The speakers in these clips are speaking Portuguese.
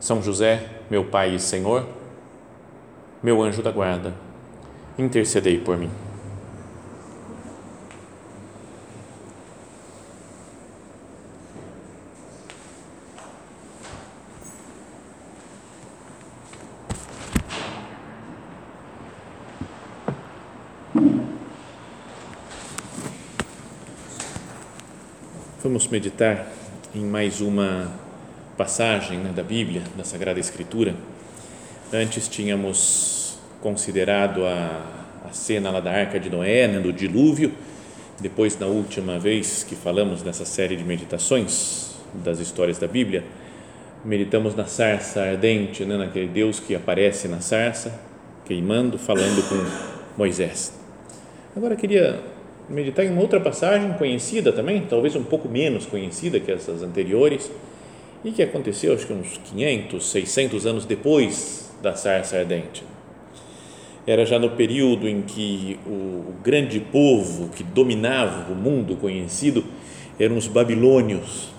São José, meu Pai e Senhor, meu anjo da guarda, intercedei por mim. Vamos meditar em mais uma passagem né, da Bíblia, da Sagrada Escritura. Antes tínhamos considerado a, a cena lá da Arca de Noé, né, do dilúvio. Depois, na última vez que falamos nessa série de meditações das histórias da Bíblia, meditamos na sarça ardente, né, naquele Deus que aparece na sarça, queimando, falando com Moisés. Agora queria meditar em uma outra passagem conhecida também, talvez um pouco menos conhecida que essas anteriores, e que aconteceu acho que uns 500, 600 anos depois da sarça ardente. Era já no período em que o, grande povo que dominava o mundo conhecido eram os babilônios,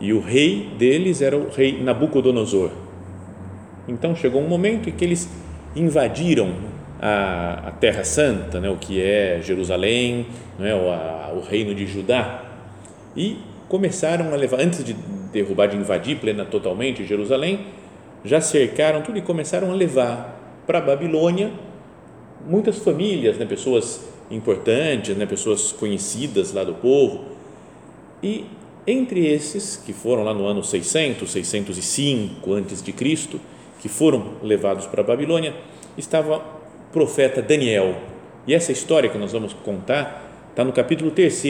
e o rei deles era o rei Nabucodonosor. Então chegou um momento em que eles invadiram a, a Terra Santa, né, o que é Jerusalém, né, o, a, o reino de Judá, e começaram a levar, antes de derrubar, de invadir plena totalmente Jerusalém, já cercaram tudo e começaram a levar para a Babilônia muitas famílias, né, pessoas importantes, né, pessoas conhecidas lá do povo, e entre esses que foram lá no ano 600, 605 antes de Cristo, que foram levados para a Babilônia, estava profeta Daniel. E essa história que nós vamos contar está no capítulo 3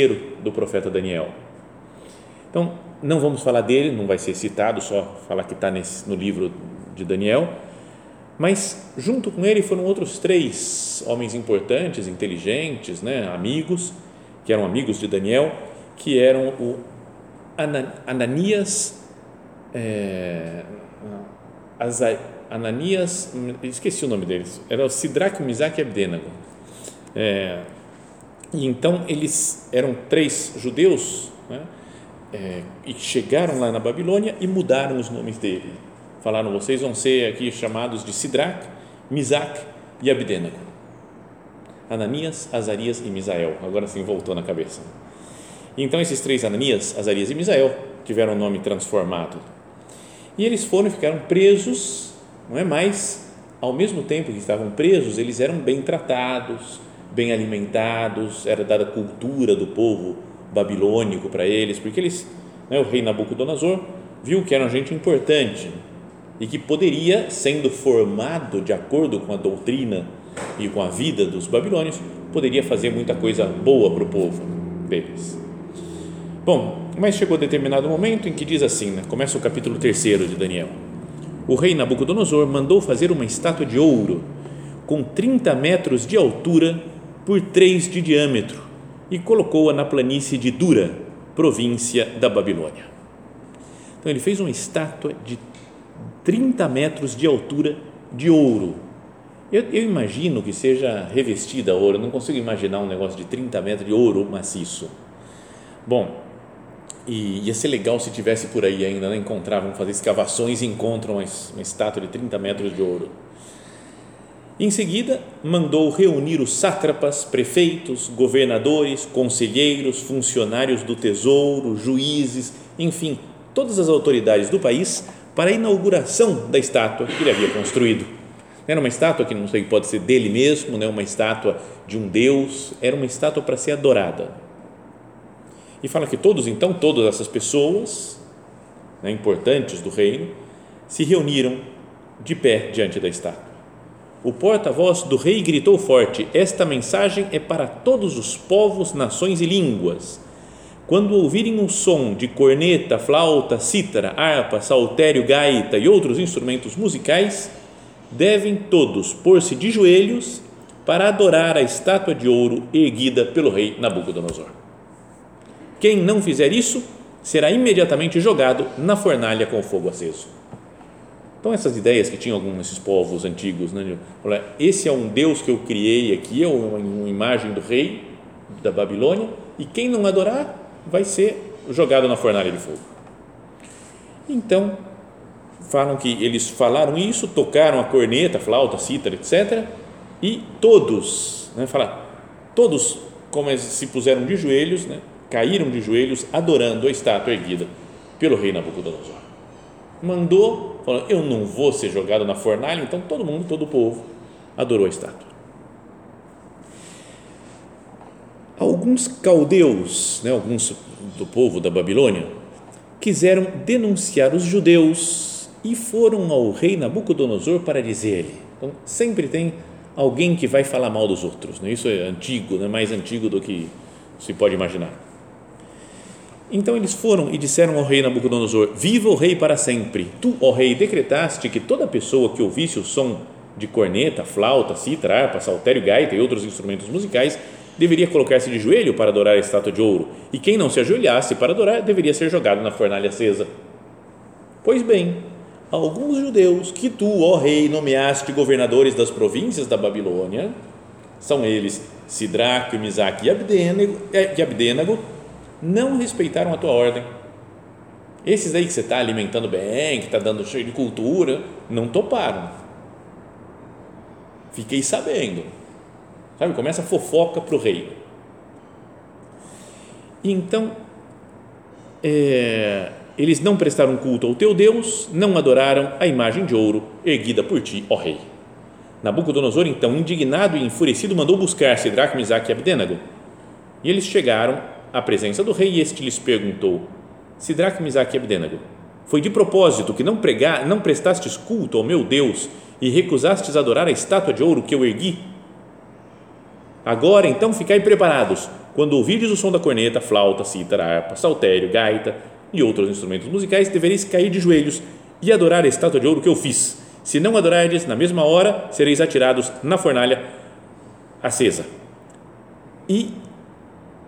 do profeta Daniel. Então, não vamos falar dele, não vai ser citado, só falar que está no livro de Daniel. Mas, junto com ele, foram outros três homens importantes, inteligentes, né, amigos, que eram amigos de Daniel, que eram o Ananias, é, Ananias, esqueci o nome deles, era o Sidraque, Misaque e Abdenago. É, e então eles eram três judeus né, é, e chegaram lá na Babilônia e mudaram os nomes dele. Falaram, vocês vão ser aqui chamados de Sidraque, Misaque e Abdenago. Ananias, Azarias e Misael. Agora sim voltou na cabeça. Então esses três Ananias, Azarias e Misael tiveram o nome transformado. E eles foram e ficaram presos não é mais ao mesmo tempo que estavam presos, eles eram bem tratados, bem alimentados, era dada a cultura do povo babilônico para eles, porque eles, né, o rei Nabucodonosor viu que era gente importante e que poderia, sendo formado de acordo com a doutrina e com a vida dos babilônios, poderia fazer muita coisa boa para o povo deles. Bom, mas chegou determinado momento em que diz assim, né, começa o capítulo 3 de Daniel o rei Nabucodonosor mandou fazer uma estátua de ouro com 30 metros de altura por 3 de diâmetro e colocou-a na planície de Dura, província da Babilônia. Então ele fez uma estátua de 30 metros de altura de ouro. Eu, eu imagino que seja revestida a ouro, não consigo imaginar um negócio de 30 metros de ouro maciço. Bom, e ia ser legal se tivesse por aí ainda, né? encontravam, fazer escavações e encontram uma, uma estátua de 30 metros de ouro. Em seguida, mandou reunir os sátrapas, prefeitos, governadores, conselheiros, funcionários do tesouro, juízes, enfim, todas as autoridades do país para a inauguração da estátua que ele havia construído. Era uma estátua que não sei, pode ser dele mesmo, né? uma estátua de um deus, era uma estátua para ser adorada e fala que todos, então, todas essas pessoas né, importantes do reino se reuniram de pé diante da estátua. O porta-voz do rei gritou forte: Esta mensagem é para todos os povos, nações e línguas. quando ouvirem o som de corneta, flauta, cítara, harpa, saltério, gaita e outros instrumentos musicais, devem todos pôr-se de joelhos para adorar a estátua de ouro erguida pelo rei Nabucodonosor. Quem não fizer isso será imediatamente jogado na fornalha com fogo aceso. Então, essas ideias que tinham alguns desses povos antigos, né, de, esse é um Deus que eu criei aqui, é uma, uma imagem do rei da Babilônia, e quem não adorar vai ser jogado na fornalha de fogo. Então, falam que eles falaram isso, tocaram a corneta, flauta, cítara, etc. E todos, né, fala, todos como se puseram de joelhos, né, caíram de joelhos adorando a estátua erguida pelo rei Nabucodonosor. Mandou, falou: Eu não vou ser jogado na fornalha, então todo mundo, todo o povo adorou a estátua. Alguns caldeus, né, alguns do povo da Babilônia, quiseram denunciar os judeus e foram ao rei Nabucodonosor para dizer-lhe. Então, sempre tem alguém que vai falar mal dos outros. Né? Isso é antigo, né? mais antigo do que se pode imaginar. Então eles foram e disseram ao rei Nabucodonosor: Viva o rei para sempre! Tu, ó rei, decretaste que toda pessoa que ouvisse o som de corneta, flauta, cítara, harpa, saltério, gaita e outros instrumentos musicais deveria colocar-se de joelho para adorar a estátua de ouro, e quem não se ajoelhasse para adorar deveria ser jogado na fornalha acesa. Pois bem, alguns judeus que tu, ó rei, nomeaste governadores das províncias da Babilônia, são eles Sidraque, Misaque e Abdenago, é, e Abdenago, não respeitaram a tua ordem. Esses aí que você está alimentando bem, que está dando cheio de cultura, não toparam. Fiquei sabendo. Sabe, começa a fofoca para o rei. Então, é, eles não prestaram culto ao teu Deus, não adoraram a imagem de ouro erguida por ti, ó rei. Nabucodonosor, então, indignado e enfurecido, mandou buscar Sidraque, Misaque e Abdenago. E eles chegaram à presença do rei e este lhes perguntou: Sidraque, Misaque e Abdenago, foi de propósito que não, pregar, não prestastes culto ao meu Deus e recusastes adorar a estátua de ouro que eu ergui? Agora, então, ficai preparados. Quando ouvirdes o som da corneta, flauta, cítara, harpa, saltério, gaita e outros instrumentos musicais, devereis cair de joelhos e adorar a estátua de ouro que eu fiz. Se não adorardes, na mesma hora sereis atirados na fornalha acesa. E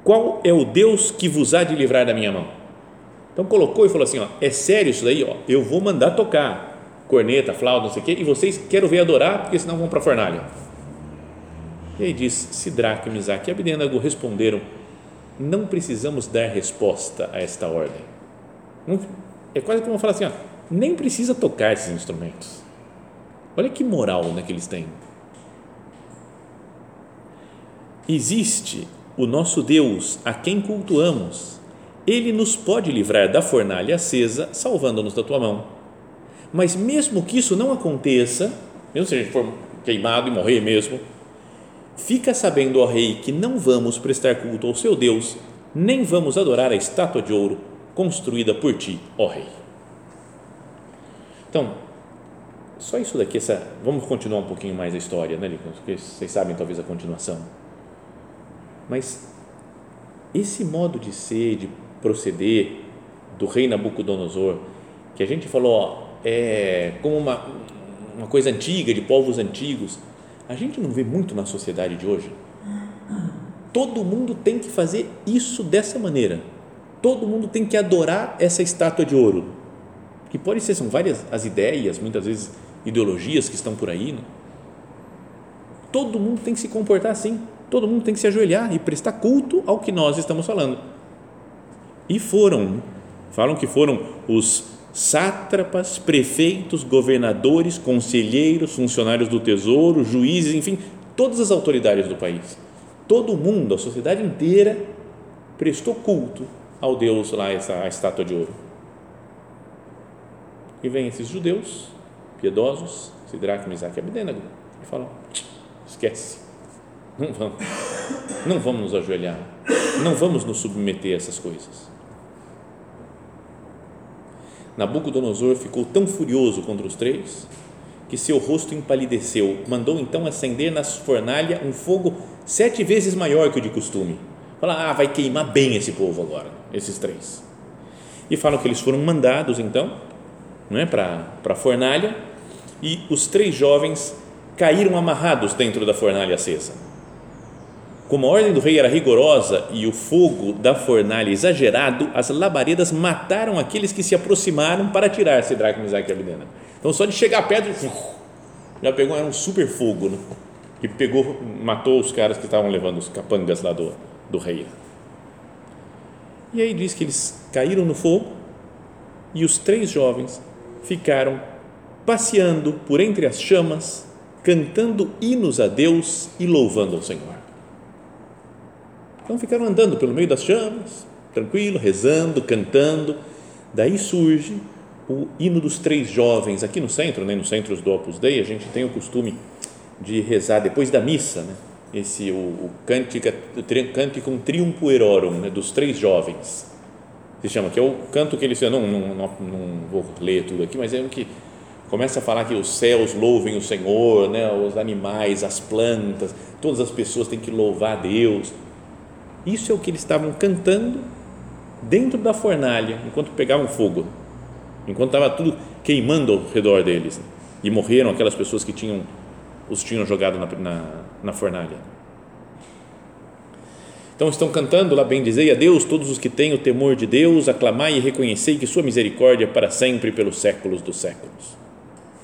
qual é o Deus que vos há de livrar da minha mão? Então colocou e falou assim: ó, é sério isso daí? Ó, eu vou mandar tocar corneta, flauta, não sei o quê, e vocês quero ver adorar, porque senão vão para a fornalha. E aí diz: Sidraque, Misaque e Abdenago responderam: Não precisamos dar resposta a esta ordem. É quase como falar assim: ó, nem precisa tocar esses instrumentos. Olha que moral né, que eles têm. Existe o nosso Deus, a quem cultuamos, ele nos pode livrar da fornalha acesa, salvando-nos da tua mão. Mas mesmo que isso não aconteça, mesmo se a gente for queimado e morrer mesmo, fica sabendo, ó rei, que não vamos prestar culto ao seu Deus, nem vamos adorar a estátua de ouro construída por ti, ó rei. Então, só isso daqui, essa, vamos continuar um pouquinho mais a história, né, Porque vocês sabem talvez a continuação mas esse modo de ser, de proceder do rei Nabucodonosor, que a gente falou, ó, é como uma, uma coisa antiga, de povos antigos, a gente não vê muito na sociedade de hoje. Todo mundo tem que fazer isso dessa maneira. Todo mundo tem que adorar essa estátua de ouro. Que pode ser, são várias as ideias, muitas vezes ideologias que estão por aí. Né? Todo mundo tem que se comportar assim todo mundo tem que se ajoelhar e prestar culto ao que nós estamos falando. E foram, falam que foram os sátrapas, prefeitos, governadores, conselheiros, funcionários do tesouro, juízes, enfim, todas as autoridades do país. Todo mundo, a sociedade inteira, prestou culto ao Deus lá, essa a estátua de ouro. E vem esses judeus piedosos, Sidraque, Misaque e Abdenago, e falam: esquece, não vamos. Não vamos nos ajoelhar. Não vamos nos submeter a essas coisas. Nabucodonosor ficou tão furioso contra os três que seu rosto empalideceu. Mandou então acender na fornalha um fogo sete vezes maior que o de costume. Fala, ah, vai queimar bem esse povo agora, esses três. E falam que eles foram mandados então é, para a fornalha e os três jovens caíram amarrados dentro da fornalha acesa. Como a ordem do rei era rigorosa e o fogo da fornalha exagerado, as labaredas mataram aqueles que se aproximaram para tirar Sidraque, Misaque e Abedena. Então, só de chegar perto, já pegou, era um super fogo, né? que pegou, matou os caras que estavam levando os capangas lá do, do rei. E aí diz que eles caíram no fogo e os três jovens ficaram passeando por entre as chamas, cantando hinos a Deus e louvando ao Senhor. Então ficaram andando pelo meio das chamas, tranquilo, rezando, cantando. Daí surge o hino dos três jovens. Aqui no centro, né, no centro do Opus Dei, a gente tem o costume de rezar depois da missa, né? Esse o, o cântica, Canticum Triumpuerorum, né, dos três jovens. Se chama, que é o canto que eles não, não, não, não vou ler tudo aqui, mas é um que começa a falar que os céus louvem o Senhor, né, os animais, as plantas, todas as pessoas têm que louvar a Deus. Isso é o que eles estavam cantando dentro da fornalha, enquanto pegavam fogo, enquanto estava tudo queimando ao redor deles. E morreram aquelas pessoas que tinham os tinham jogado na, na, na fornalha. Então estão cantando lá, bendizei a Deus, todos os que têm o temor de Deus, aclamai e reconhecei que sua misericórdia é para sempre pelos séculos dos séculos.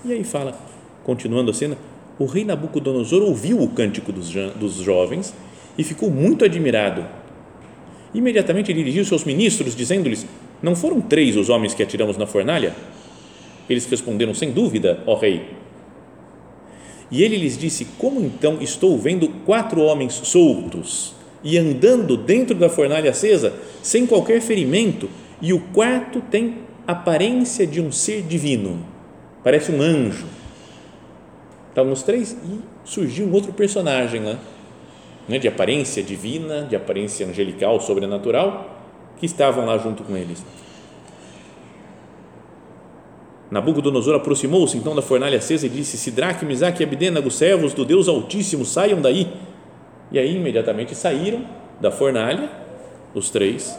E aí fala, continuando a cena, o rei Nabucodonosor ouviu o cântico dos, dos jovens e ficou muito admirado. Imediatamente dirigiu-se aos ministros, dizendo-lhes: Não foram três os homens que atiramos na fornalha? Eles responderam: Sem dúvida, ó rei. E ele lhes disse: Como então estou vendo quatro homens soltos e andando dentro da fornalha acesa, sem qualquer ferimento, e o quarto tem aparência de um ser divino, parece um anjo. Estavam os três e surgiu um outro personagem lá né, de aparência divina, de aparência angelical, sobrenatural, que estavam lá junto com eles. Nabucodonosor aproximou-se então da fornalha acesa e disse: Sidraque, Misaque e Abdenago, servos do Deus Altíssimo, saiam daí. E aí imediatamente saíram da fornalha, os três,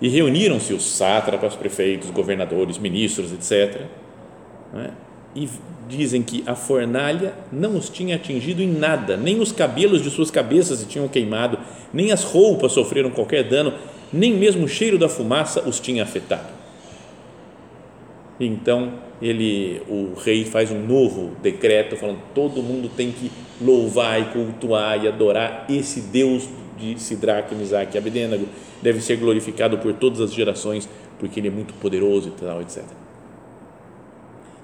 e reuniram-se os sátrapas, prefeitos, governadores, ministros, etc. Né? E dizem que a fornalha não os tinha atingido em nada, nem os cabelos de suas cabeças se tinham queimado, nem as roupas sofreram qualquer dano, nem mesmo o cheiro da fumaça os tinha afetado. Então ele, o rei faz um novo decreto falando todo mundo tem que louvar e cultuar e adorar esse Deus de Sidraque, Misaque e Abedênago, deve ser glorificado por todas as gerações porque ele é muito poderoso e tal, etc.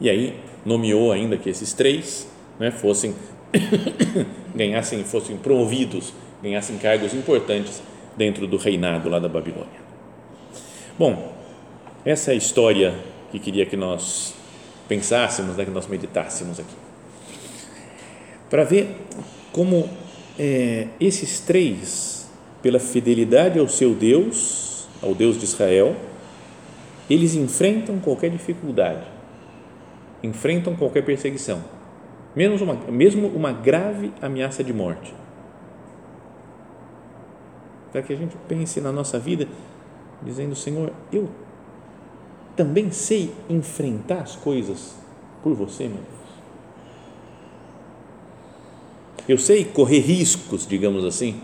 E aí nomeou ainda que esses três né, fossem ganhassem, fossem promovidos, ganhassem cargos importantes dentro do reinado lá da Babilônia. Bom, essa é a história que queria que nós pensássemos, né, que nós meditássemos aqui. Para ver como é, esses três, pela fidelidade ao seu Deus, ao Deus de Israel, eles enfrentam qualquer dificuldade enfrentam qualquer perseguição, mesmo uma, mesmo uma grave ameaça de morte. Para que a gente pense na nossa vida, dizendo: Senhor, eu também sei enfrentar as coisas por você, meu Deus. Eu sei correr riscos, digamos assim,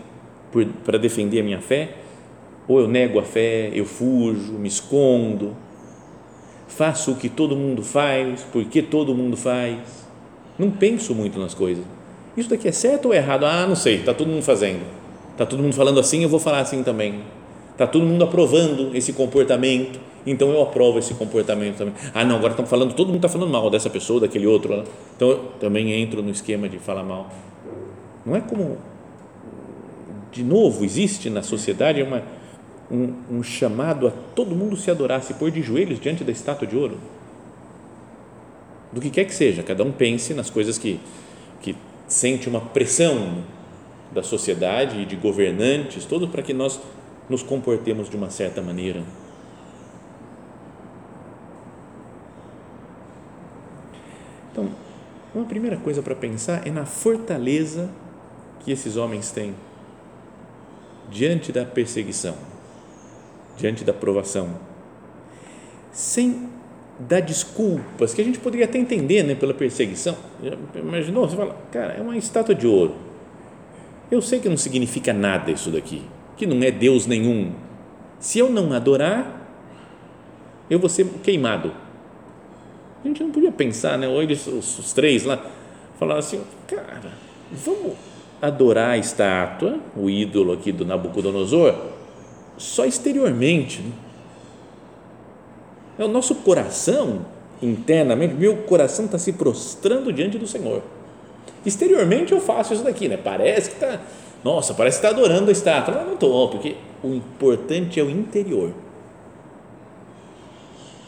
para defender a minha fé, ou eu nego a fé, eu fujo, me escondo, faço o que todo mundo faz, porque todo mundo faz. Não penso muito nas coisas. Isso daqui é certo ou é errado? Ah, não sei, está todo mundo fazendo. Está todo mundo falando assim, eu vou falar assim também. Está todo mundo aprovando esse comportamento, então eu aprovo esse comportamento também. Ah, não, agora estão falando, todo mundo está falando mal dessa pessoa, daquele outro. Então eu também entro no esquema de falar mal. Não é como, de novo, existe na sociedade uma um, um chamado a todo mundo se adorar, se pôr de joelhos diante da estátua de ouro. Do que quer que seja, cada um pense nas coisas que, que sente uma pressão da sociedade e de governantes, todo para que nós nos comportemos de uma certa maneira. Então, uma primeira coisa para pensar é na fortaleza que esses homens têm diante da perseguição, diante da provação, sem dar desculpas, que a gente poderia até entender né, pela perseguição. Imaginou? Você fala, cara, é uma estátua de ouro. Eu sei que não significa nada isso daqui, que não é Deus nenhum. Se eu não adorar, eu vou ser queimado. A gente não podia pensar, né? Ou eles, os, os três lá, falaram assim, cara, vamos adorar a estátua, o ídolo aqui do Nabucodonosor, só exteriormente. Né? É o nosso coração, internamente, meu coração está se prostrando diante do Senhor. Exteriormente eu faço isso daqui, né? Parece que está, nossa, parece que está adorando a estátua. Mas não estou, porque o importante é o interior.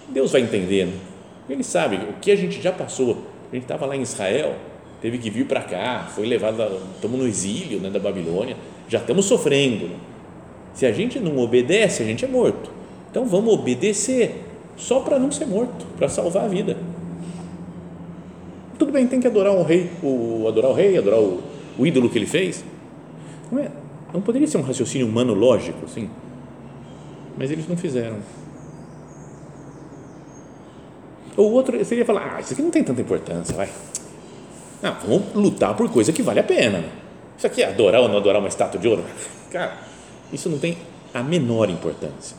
Deus vai entendendo. Né? Ele sabe o que a gente já passou. A gente estava lá em Israel, teve que vir para cá, foi levado, estamos no exílio né, da Babilônia, já estamos sofrendo. Se a gente não obedece, a gente é morto. Então vamos obedecer só para não ser morto, para salvar a vida. Tudo bem, tem que adorar o rei, o, adorar o rei, adorar o, o ídolo que ele fez. Não, é, não poderia ser um raciocínio humano lógico, assim. Mas eles não fizeram. Ou outro seria falar, ah, isso aqui não tem tanta importância, vai. Não, vamos lutar por coisa que vale a pena. Isso aqui é adorar ou não adorar uma estátua de ouro? Cara, isso não tem a menor importância.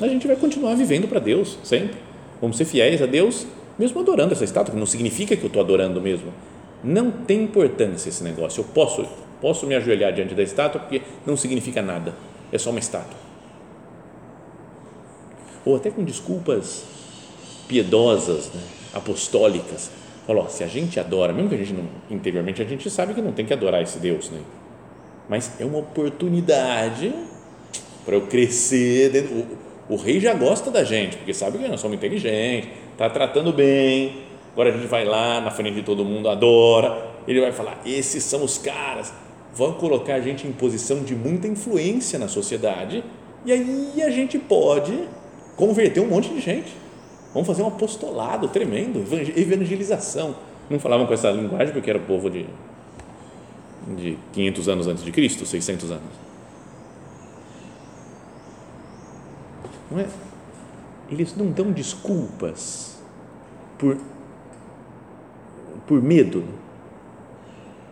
A gente vai continuar vivendo para Deus sempre. Vamos ser fiéis a Deus, mesmo adorando essa estátua, que não significa que eu estou adorando mesmo. Não tem importância esse negócio. Eu posso, posso me ajoelhar diante da estátua porque não significa nada. É só uma estátua. Ou até com desculpas piedosas, né? apostólicas. Falou, se a gente adora, mesmo que a gente não, interiormente a gente sabe que não tem que adorar esse Deus, né? Mas é uma oportunidade para eu crescer. Dentro, o, o, rei já gosta da gente, porque sabe que nós somos inteligentes, está tratando bem. Agora a gente vai lá na frente de todo mundo, adora. Ele vai falar: esses são os caras. Vão colocar a gente em posição de muita influência na sociedade, e aí a gente pode converter um monte de gente Vamos fazer um apostolado tremendo, evangelização. Não falavam com essa linguagem porque era povo de, de 500 anos antes de Cristo, 600 anos. Não é? Eles não dão desculpas por, por medo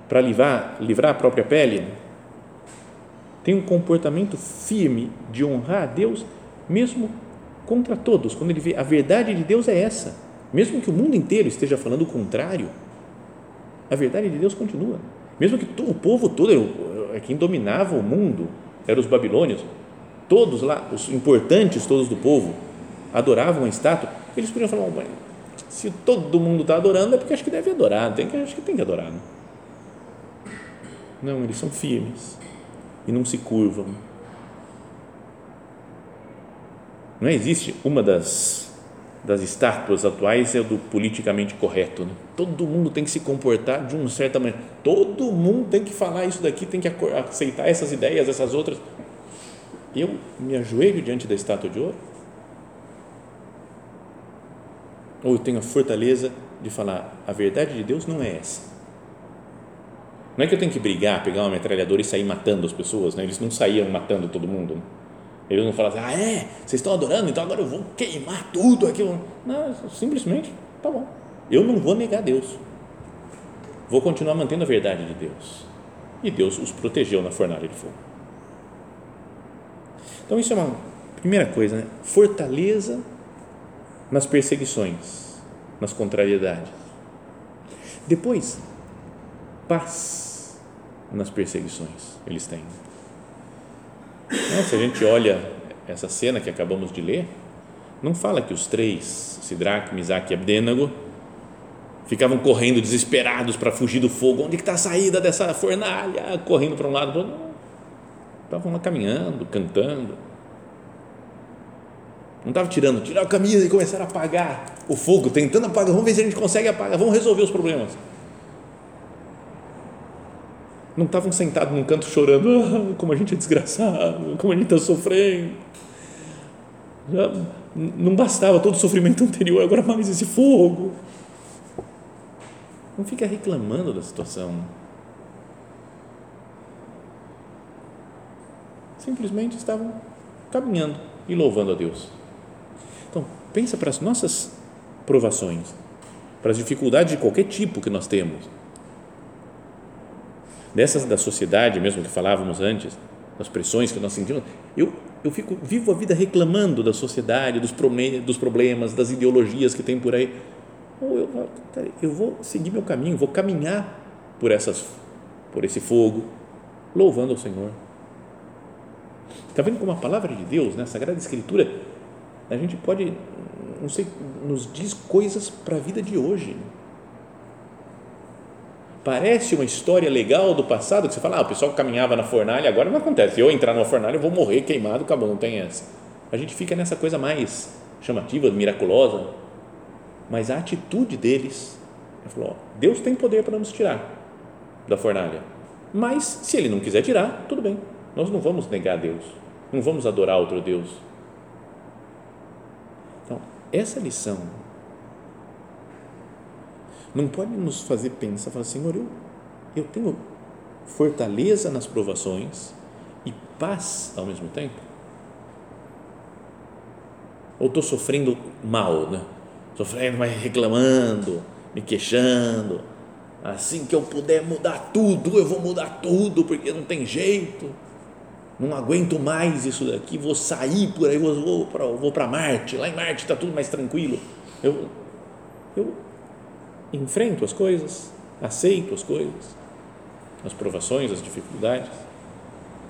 para livrar, livrar a própria pele. Tem um comportamento firme de honrar a Deus, mesmo contra todos, quando ele vê a verdade de Deus é essa, mesmo que o mundo inteiro esteja falando o contrário, a verdade de Deus continua. Mesmo que o povo todo, é quem dominava o mundo, eram os babilônios, todos lá, os importantes todos do povo, adoravam a estátua, eles podiam falar, oh, se todo mundo está adorando, é porque acho que deve adorar, tem que, acho que tem que adorar. Não? não, eles são firmes e não se curvam Não existe uma das, das estátuas atuais é o do politicamente correto. Né? Todo mundo tem que se comportar de uma certa maneira. Todo mundo tem que falar isso daqui, tem que aceitar essas ideias, essas outras. Eu me ajoelho diante da estátua de ouro? Ou eu tenho a fortaleza de falar, a verdade de Deus não é essa. Não é que eu tenho que brigar, pegar uma metralhadora e sair matando as pessoas, né? eles não saíam matando todo mundo. Né? Eles não falam assim, ah, é, vocês estão adorando, então agora eu vou queimar tudo aquilo. Não, simplesmente, tá bom. Eu não vou negar Deus. Vou continuar mantendo a verdade de Deus. E Deus os protegeu na fornalha de fogo. Então, isso é uma primeira coisa, né? Fortaleza nas perseguições, nas contrariedades. Depois, paz nas perseguições, eles têm. Né? Se a gente olha essa cena que acabamos de ler, não fala que os três, Sidraque, Misaque e Abdênago, ficavam correndo desesperados para fugir do fogo. Onde está a saída dessa fornalha? Correndo para um lado, para outro. Estavam lá caminhando, cantando. Não estavam tirando, tirar a camisa e começar a apagar o fogo, tentando apagar. Vamos ver se a gente consegue apagar, vamos resolver os problemas não estavam sentados num canto chorando, ah, como a gente é desgraçado, como a gente está sofrendo. Já não bastava todo o sofrimento anterior, agora mais esse fogo. Não fica reclamando da situação. simplesmente estavam caminhando e louvando a Deus. Então, pensa para as nossas provações, para as dificuldades de qualquer tipo que nós temos. Dessas da sociedade mesmo que falávamos antes, das pressões que nós sentimos, eu, eu fico vivo a vida reclamando da sociedade, dos, dos problemas, das ideologias que tem por aí. Ou eu, eu vou seguir meu caminho, vou caminhar por essas por esse fogo, louvando ao Senhor. Está vendo como a palavra de Deus, né, a Sagrada Escritura, a gente pode, não sei, nos diz coisas para a vida de hoje. Parece uma história legal do passado, que você fala, ah, o pessoal caminhava na fornalha, agora não acontece. Eu entrar numa fornalha, eu vou morrer queimado, acabou, não tem essa. A gente fica nessa coisa mais chamativa, miraculosa, mas a atitude deles, falou, ó, Deus tem poder para nos tirar da fornalha. Mas, se ele não quiser tirar, tudo bem. Nós não vamos negar a Deus. Não vamos adorar outro Deus. Então, essa lição não pode nos fazer pensar, falar, Senhor, eu, eu tenho fortaleza nas provações e paz ao mesmo tempo? Ou estou sofrendo mal, né? Sofrendo, mas reclamando, me queixando, Assim que eu puder mudar tudo, eu vou mudar tudo, porque não tem jeito. Não aguento mais isso daqui, vou sair por aí, vou, vou para Marte. Lá em Marte está tudo mais tranquilo. Eu, eu enfrento as coisas, aceito as coisas, as provações, as dificuldades,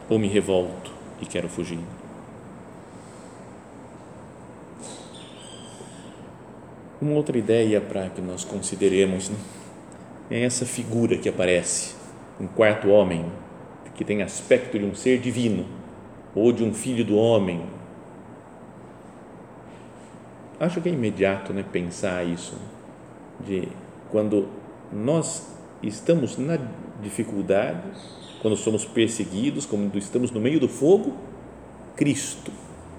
ou me revolto e quero fugir. Uma outra ideia para que nós consideremos, né? é essa figura que aparece, um quarto homem, que tem aspecto de um ser divino ou de um filho do homem. Acho que é imediato né, pensar isso, de quando nós estamos na dificuldade, quando somos perseguidos, quando estamos no meio do fogo, Cristo,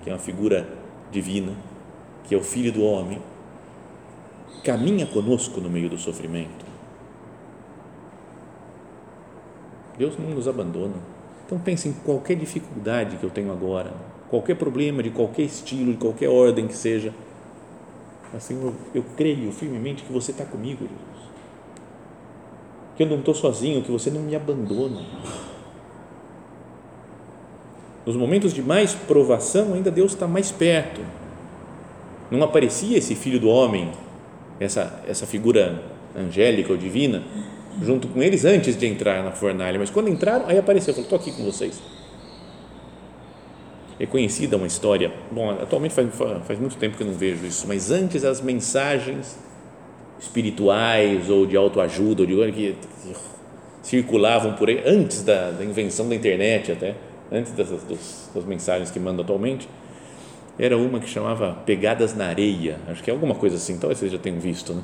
que é uma figura divina, que é o Filho do homem, caminha conosco no meio do sofrimento Deus não nos abandona. Então pense em qualquer dificuldade que eu tenho agora, qualquer problema de qualquer estilo, de qualquer ordem que seja. Assim, eu, creio firmemente que você está comigo. Que eu não estou sozinho, que você não me abandona. Nos momentos de mais provação, ainda Deus está mais perto. Não aparecia esse filho do homem, essa, essa figura angélica ou divina, junto com eles antes de entrar na fornalha, mas quando entraram, aí apareceu, falou, estou aqui com vocês. É conhecida uma história, bom, atualmente faz, faz muito tempo que eu não vejo isso, mas antes as mensagens espirituais ou de autoajuda, ou de que, circulavam por aí, antes da, da, invenção da internet até, antes das, das, das mensagens que mandam atualmente, era uma que chamava Pegadas na Areia, acho que é alguma coisa assim, talvez vocês já tenham visto, né?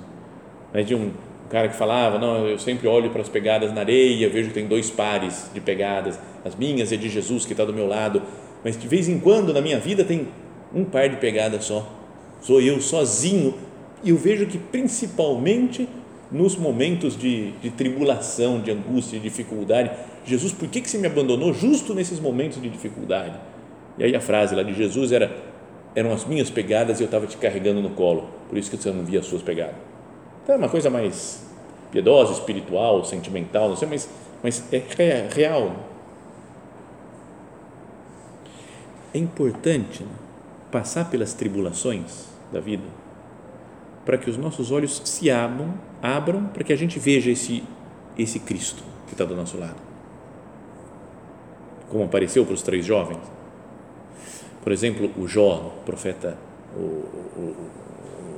Mas de um cara que falava, não, eu sempre olho para as pegadas na areia, vejo que tem dois pares de pegadas, as minhas e de Jesus que está do meu lado, mas de vez em quando na minha vida tem um par de pegadas só, sou eu sozinho, e eu vejo que principalmente nos momentos de, de tribulação, de angústia, de dificuldade, Jesus, por que, que você me abandonou justo nesses momentos de dificuldade? E aí a frase lá de Jesus era, eram as minhas pegadas e eu estava te carregando no colo, por isso que você não via as suas pegadas. Então, é uma coisa mais piedosa, espiritual, sentimental, não sei, mas, mas é real. É importante né, passar pelas tribulações da vida para que os nossos olhos se abram, abram para que a gente veja esse, esse Cristo que está do nosso lado. Como apareceu para os três jovens. Por exemplo, o Jó, o profeta, o, o,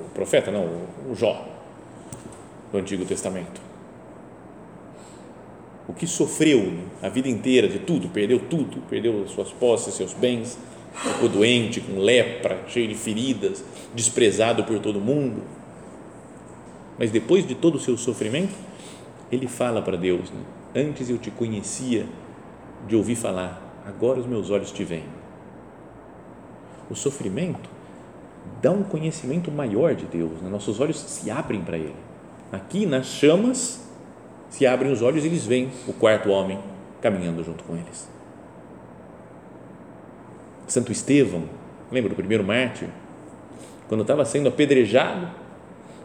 o profeta não, o Jó, do Antigo Testamento. O que sofreu a vida inteira de tudo, perdeu tudo, perdeu suas posses, seus bens, ficou doente, com lepra, cheio de feridas, desprezado por todo mundo. Mas depois de todo o seu sofrimento, ele fala para Deus: né? Antes eu te conhecia de ouvir falar, agora os meus olhos te veem. O sofrimento dá um conhecimento maior de Deus, né? nossos olhos se abrem para Ele Aqui nas chamas se abrem os olhos e eles veem o quarto homem caminhando junto com eles. Santo Estevão, lembra do primeiro mártir? Quando estava sendo apedrejado,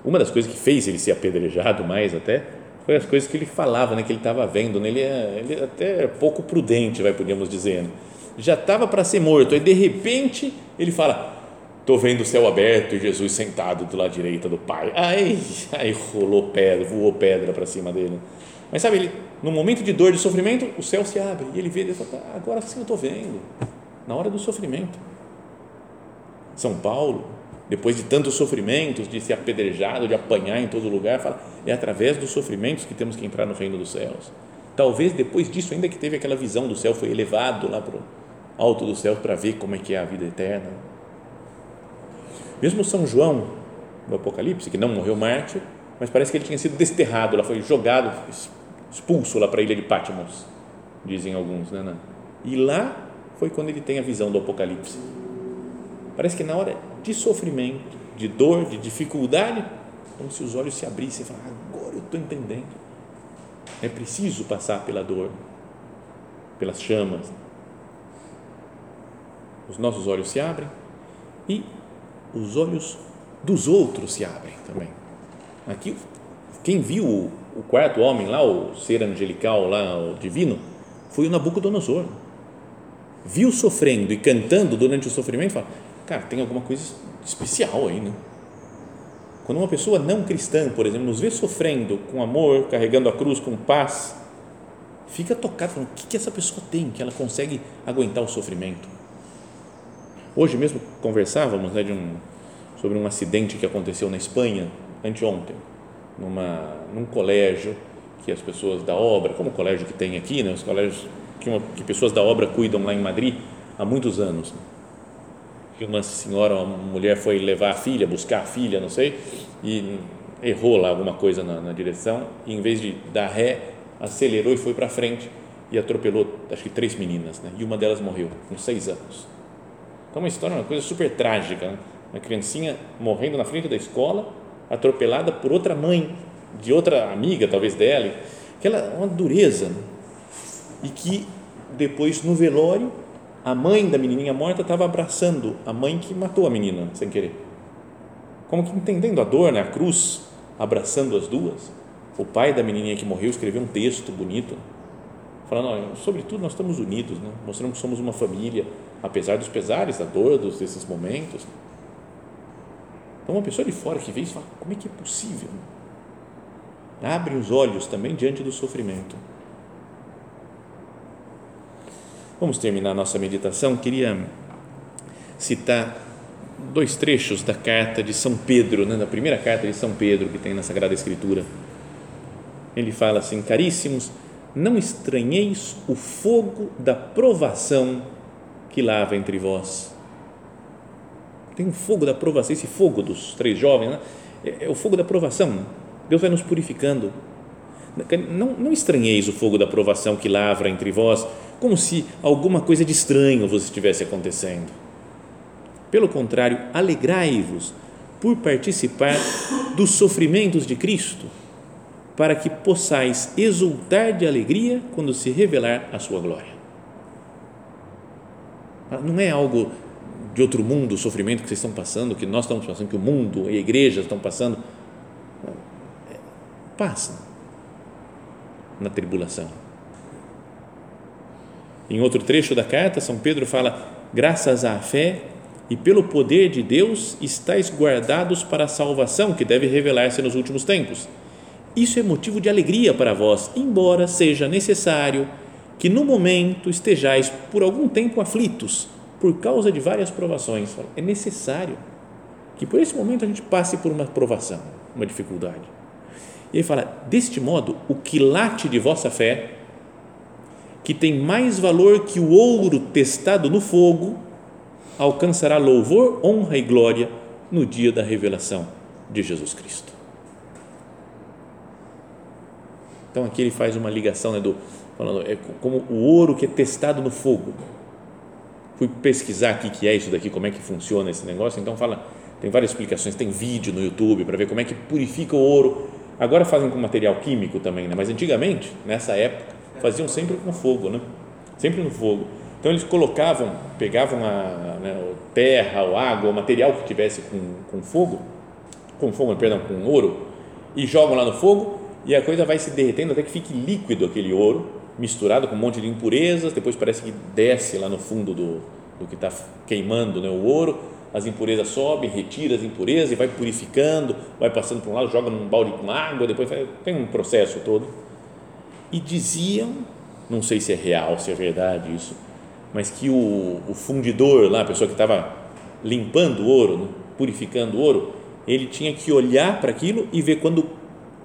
uma das coisas que fez ele ser apedrejado mais até foi as coisas que ele falava, né, que ele estava vendo. Né, ele, é, ele é até pouco prudente, vai podíamos dizer. Né? Já estava para ser morto, aí de repente ele fala: Estou vendo o céu aberto e Jesus sentado do lado direito do Pai. Aí, aí rolou pedra, voou pedra para cima dele. Mas sabe, ele, no momento de dor, de sofrimento, o céu se abre e ele vê, ele fala, tá, agora sim eu estou vendo, na hora do sofrimento. São Paulo, depois de tantos sofrimentos, de ser apedrejado, de apanhar em todo lugar, fala, é através dos sofrimentos que temos que entrar no reino dos céus. Talvez depois disso, ainda que teve aquela visão do céu, foi elevado lá para o alto do céu para ver como é que é a vida eterna. Mesmo São João, no Apocalipse, que não morreu mártir, mas parece que ele tinha sido desterrado, lá foi jogado, expulso lá para a ilha de Patmos, dizem alguns, né? E lá foi quando ele tem a visão do Apocalipse. Parece que na hora de sofrimento, de dor, de dificuldade, como se os olhos se abrissem e falassem, agora eu estou entendendo. É preciso passar pela dor, pelas chamas. Os nossos olhos se abrem e os olhos dos outros se abrem também. Aqui, quem viu o, quarto homem lá, o ser angelical lá, o divino, foi o Nabucodonosor. Viu sofrendo e cantando durante o sofrimento, fala, cara, tem alguma coisa especial aí, né? Quando uma pessoa não cristã, por exemplo, nos vê sofrendo com amor, carregando a cruz com paz, fica tocado, falando, o que, que essa pessoa tem que ela consegue aguentar o sofrimento? Hoje mesmo conversávamos né, um, sobre um acidente que aconteceu na Espanha, anteontem, numa, num colégio que as pessoas da obra, como o colégio que tem aqui, né, os colégios que, uma, que pessoas da obra cuidam lá em Madrid há muitos anos. Que uma senhora, uma mulher foi levar a filha, buscar a filha, não sei, e errou lá alguma coisa na, na direção, e em vez de dar ré, acelerou e foi para frente e atropelou, acho que três meninas, né? e uma delas morreu, com seis anos. Então, uma história, uma coisa super trágica, né? uma criancinha morrendo na frente da escola, atropelada por outra mãe, de outra amiga, talvez dela, que ela uma dureza, né? e que depois no velório a mãe da menininha morta estava abraçando a mãe que matou a menina sem querer, como que entendendo a dor, né? a cruz, abraçando as duas. O pai da menininha que morreu escreveu um texto bonito, falando, sobretudo nós estamos unidos, né? mostrando que somos uma família, apesar dos pesares, da dor, dos, desses momentos. Então, uma pessoa de fora que vê isso fala: como é que é possível? Abre os olhos também diante do sofrimento. Vamos terminar nossa meditação. Queria citar dois trechos da carta de São Pedro, né, da primeira carta de São Pedro que tem na Sagrada Escritura. Ele fala assim: Caríssimos, não estranheis o fogo da provação que lava entre vós tem um fogo da provação, esse fogo dos três jovens, né? é, é o fogo da provação. Deus vai nos purificando. Não, não estranheis o fogo da provação que lavra entre vós, como se alguma coisa de estranho vos estivesse acontecendo. Pelo contrário, alegrai-vos por participar dos sofrimentos de Cristo, para que possais exultar de alegria quando se revelar a sua glória. Não é algo de outro mundo, o sofrimento que vocês estão passando, que nós estamos passando, que o mundo e a igreja estão passando, passa na tribulação. Em outro trecho da carta, São Pedro fala: graças à fé e pelo poder de Deus estáis guardados para a salvação que deve revelar-se nos últimos tempos. Isso é motivo de alegria para vós, embora seja necessário que no momento estejais por algum tempo aflitos por causa de várias provações. É necessário que por esse momento a gente passe por uma provação, uma dificuldade. E aí fala: deste modo, o quilate de vossa fé, que tem mais valor que o ouro testado no fogo, alcançará louvor, honra e glória no dia da revelação de Jesus Cristo. Então aqui ele faz uma ligação né, do falando é como o ouro que é testado no fogo fui pesquisar aqui que é isso daqui, como é que funciona esse negócio. Então fala, tem várias explicações, tem vídeo no YouTube para ver como é que purifica o ouro. Agora fazem com material químico também, né? Mas antigamente, nessa época, faziam sempre com fogo, né? Sempre no fogo. Então eles colocavam, pegavam a né, terra, ou água, o material que tivesse com, com fogo, com fogo, perdão, com ouro, e jogam lá no fogo e a coisa vai se derretendo até que fique líquido aquele ouro, misturado com um monte de impurezas, depois parece que desce lá no fundo do, do que está queimando né, o ouro, as impurezas sobem, retira as impurezas e vai purificando, vai passando para um lado, joga num balde com água, depois tem um processo todo. E diziam, não sei se é real, se é verdade isso, mas que o, o fundidor lá, a pessoa que estava limpando o ouro, né, purificando o ouro, ele tinha que olhar para aquilo e ver quando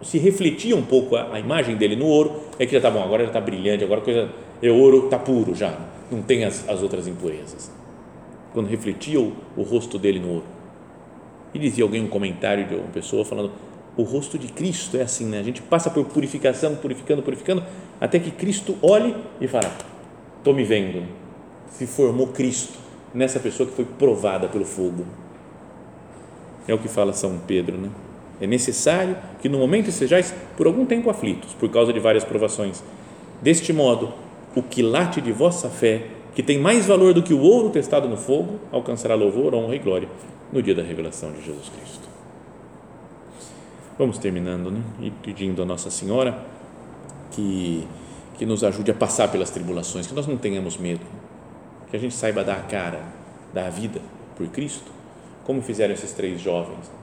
se refletia um pouco a, a imagem dele no ouro, é que já está bom, agora já está brilhante, agora coisa, é ouro, está puro já, não tem as, as outras impurezas. Quando refletia o, o rosto dele no ouro. E dizia alguém um comentário de uma pessoa falando: o rosto de Cristo é assim, né? A gente passa por purificação, purificando, purificando, até que Cristo olhe e fala: estou me vendo. Se formou Cristo nessa pessoa que foi provada pelo fogo. É o que fala São Pedro, né? É necessário que no momento sejais por algum tempo aflitos, por causa de várias provações. Deste modo, o quilate de vossa fé, que tem mais valor do que o ouro testado no fogo, alcançará louvor, honra e glória no dia da revelação de Jesus Cristo. Vamos terminando, né? E pedindo a Nossa Senhora que, que nos ajude a passar pelas tribulações, que nós não tenhamos medo, que a gente saiba dar a cara, dar a vida por Cristo, como fizeram esses três jovens.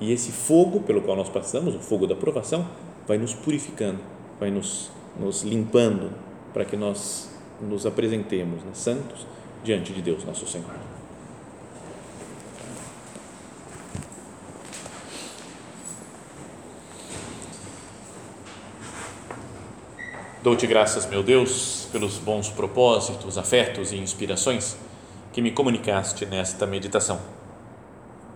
E esse fogo pelo qual nós passamos, o fogo da provação, vai nos purificando, vai nos, nos limpando, para que nós nos apresentemos né, santos diante de Deus, nosso Senhor. Dou-te graças, meu Deus, pelos bons propósitos, afetos e inspirações que me comunicaste nesta meditação.